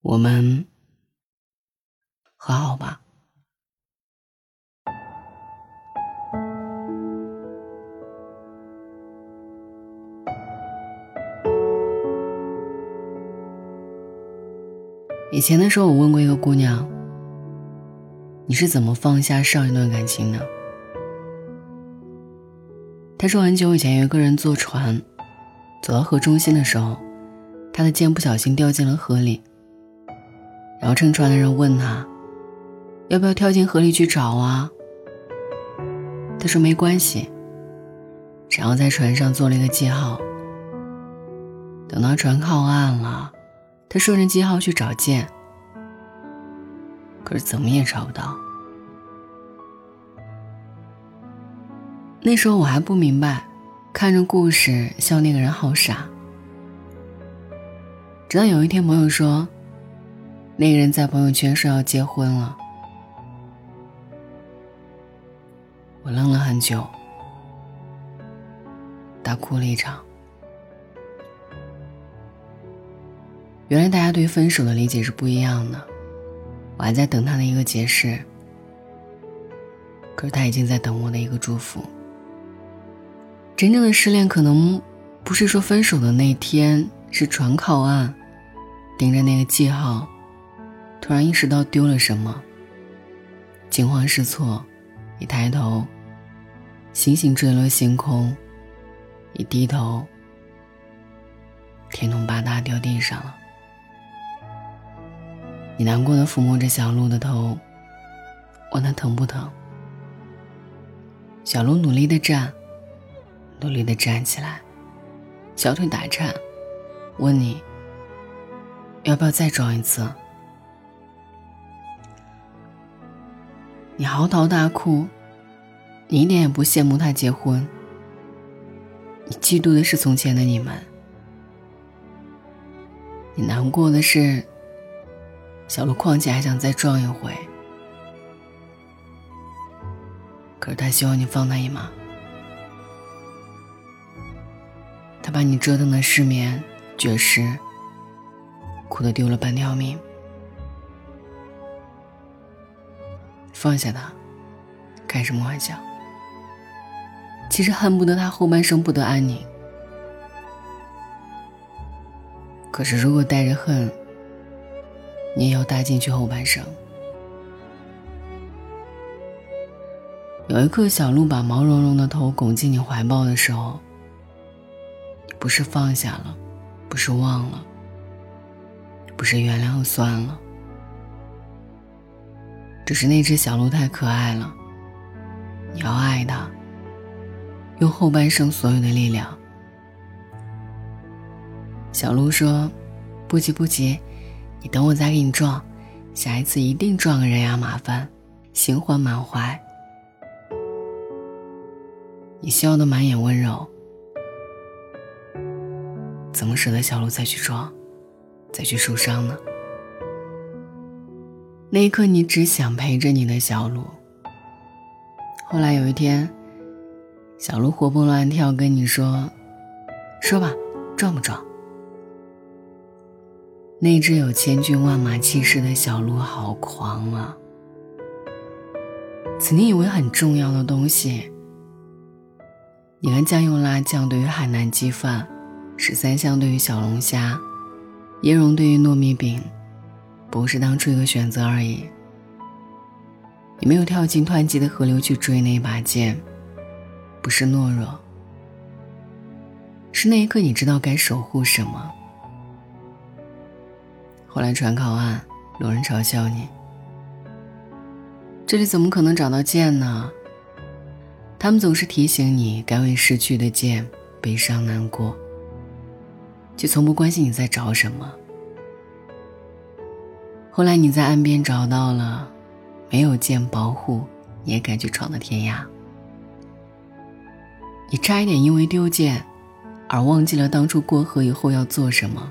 我们和好吧。以前的时候，我问过一个姑娘：“你是怎么放下上一段感情的？”她说：“很久以前，有一个人坐船，走到河中心的时候，他的剑不小心掉进了河里。然后乘船的人问他：要不要跳进河里去找啊？”他说：“没关系。”然后在船上做了一个记号。等到船靠岸了。他顺着记号去找剑，可是怎么也找不到。那时候我还不明白，看着故事笑那个人好傻。直到有一天朋友说，那个人在朋友圈说要结婚了，我愣了很久，大哭了一场。原来大家对分手的理解是不一样的，我还在等他的一个解释，可是他已经在等我的一个祝福。真正的失恋可能不是说分手的那天是船靠岸，盯着那个记号，突然意识到丢了什么，惊慌失措，一抬头，星星坠落星空，一低头，天空吧嗒掉地上了。你难过的抚摸着小鹿的头，问他疼不疼。小鹿努力的站，努力的站起来，小腿打颤，问你要不要再装一次。你嚎啕大哭，你一点也不羡慕他结婚，你嫉妒的是从前的你们，你难过的是。小鹿况且还想再撞一回，可是他希望你放他一马。他把你折腾的失眠、绝食，哭得丢了半条命。放下他，开什么玩笑？其实恨不得他后半生不得安宁。可是如果带着恨，你也要搭进去后半生。有一刻，小鹿把毛茸茸的头拱进你怀抱的时候，不是放下了，不是忘了，不是原谅算了，只是那只小鹿太可爱了，你要爱它，用后半生所有的力量。小鹿说：“不急不急。”你等我再给你撞，下一次一定撞个人仰马翻，心欢满怀。你笑得满眼温柔，怎么舍得小鹿再去撞，再去受伤呢？那一刻，你只想陪着你的小鹿。后来有一天，小鹿活蹦乱跳跟你说：“说吧，撞不撞？”那只有千军万马气势的小鹿好狂啊！曾经以为很重要的东西，你看酱油辣酱对于海南鸡饭，十三香对于小龙虾，椰蓉对于糯米饼，不是当初一个选择而已。你没有跳进湍急的河流去追那一把剑，不是懦弱，是那一刻你知道该守护什么。后来船靠岸，有人嘲笑你：“这里怎么可能找到剑呢？”他们总是提醒你该为失去的剑悲伤难过，却从不关心你在找什么。后来你在岸边找到了，没有剑保护，也敢去闯的天涯。你差一点因为丢剑，而忘记了当初过河以后要做什么。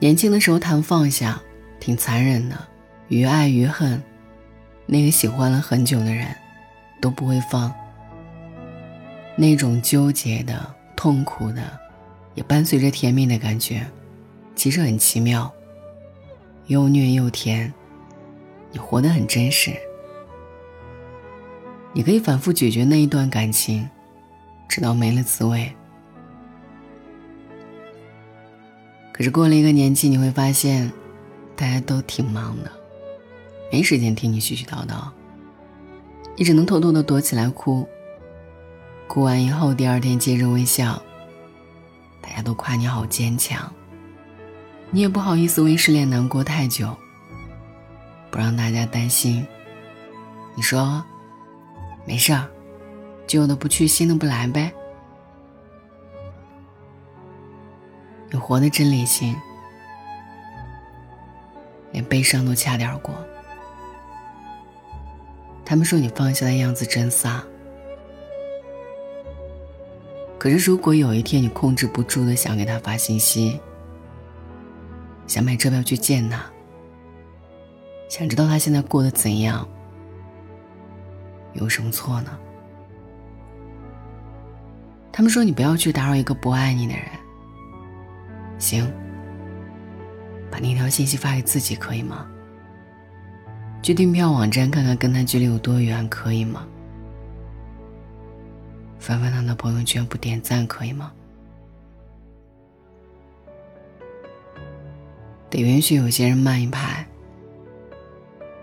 年轻的时候谈放下，挺残忍的，于爱于恨，那个喜欢了很久的人，都不会放。那种纠结的、痛苦的、也伴随着甜蜜的感觉，其实很奇妙，又虐又甜，你活得很真实。你可以反复咀嚼那一段感情，直到没了滋味。可是过了一个年纪，你会发现，大家都挺忙的，没时间听你絮絮叨叨，你只能偷偷的躲起来哭。哭完以后，第二天接着微笑。大家都夸你好坚强，你也不好意思为失恋难过太久，不让大家担心。你说，没事儿，旧的不去，新的不来呗。你活得真理性，连悲伤都掐点过。他们说你放下的样子真飒。可是，如果有一天你控制不住的想给他发信息，想买车票去见他，想知道他现在过得怎样，有什么错呢？他们说你不要去打扰一个不爱你的人。行，把那条信息发给自己可以吗？去订票网站看看跟他距离有多远可以吗？翻翻他的朋友圈不点赞可以吗？得允许有些人慢一拍。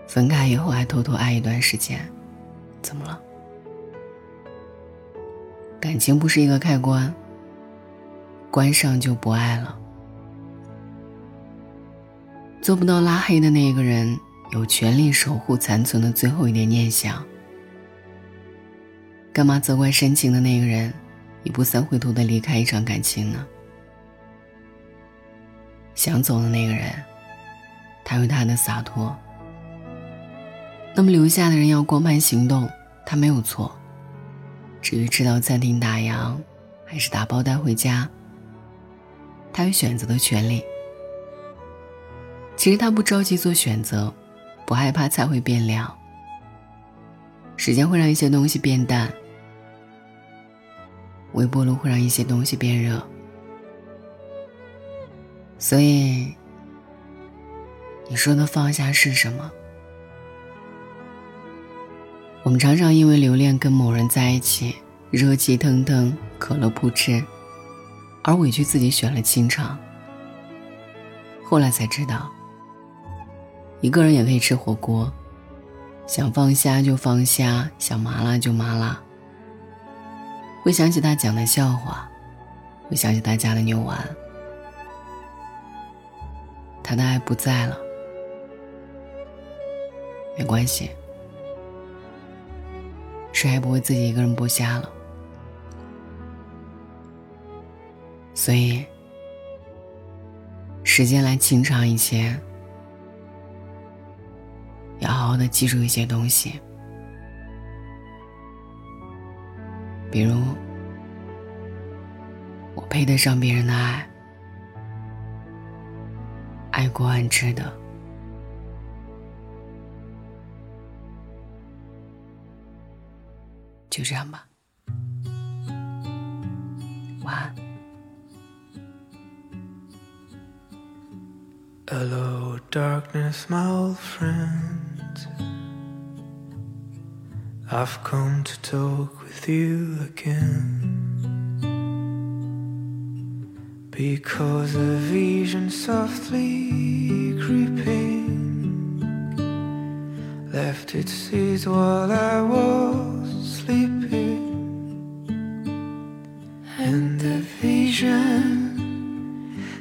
分开以后还偷偷爱一段时间，怎么了？感情不是一个开关，关上就不爱了。做不到拉黑的那个人，有权利守护残存的最后一点念想。干嘛责怪深情的那个人，一步三回头的离开一场感情呢？想走的那个人，他有他的洒脱。那么留下的人要光盘行动，他没有错。至于知道餐厅打烊，还是打包带回家，他有选择的权利。其实他不着急做选择，不害怕菜会变凉。时间会让一些东西变淡。微波炉会让一些东西变热，所以你说的放下是什么？我们常常因为留恋跟某人在一起，热气腾腾，可乐不吃，而委屈自己选了清场。后来才知道，一个人也可以吃火锅，想放虾就放虾，想麻辣就麻辣。会想起他讲的笑话，会想起他家的牛丸。他的爱不在了，没关系，谁也不会自己一个人剥虾了。所以，时间来清场一些，要好好的记住一些东西。比如，我配得上别人的爱，爱过安值得。就这样吧，晚安。Hello, darkness, my old friend. I've come to talk with you again Because a vision softly creeping Left its seeds while I was sleeping. And the vision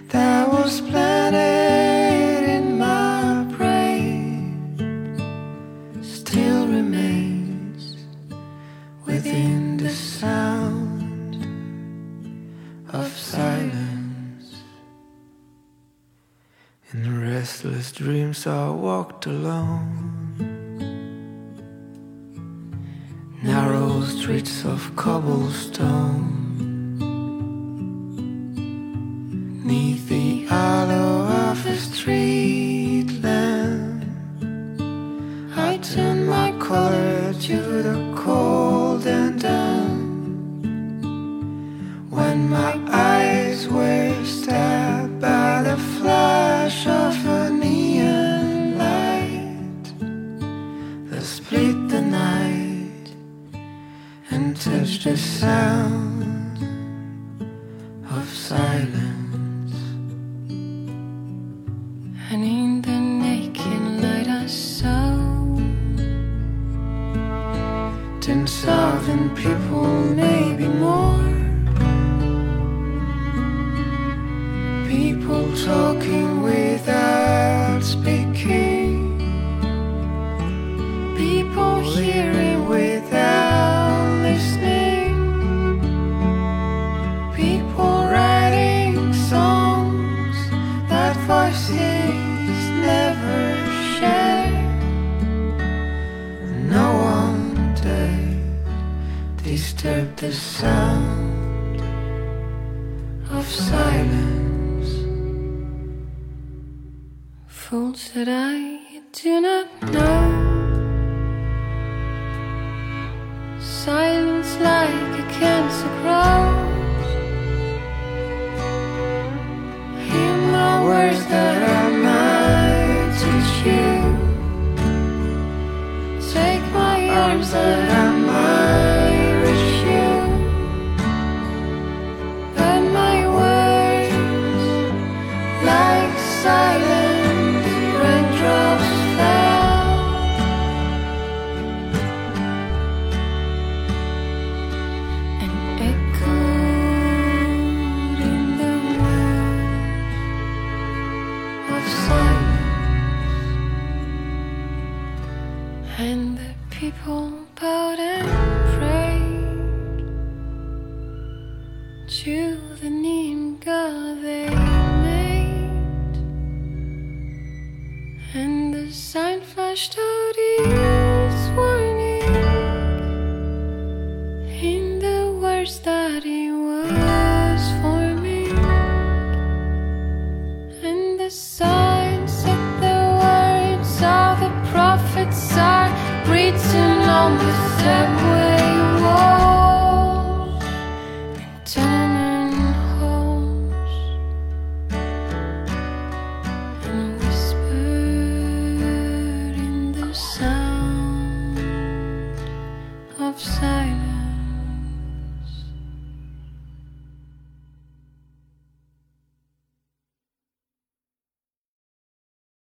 that dreams, I walked alone. Narrow streets of cobblestone. Neath the hollow of a street 我 the sound of silence. Faults that I do not crashed out.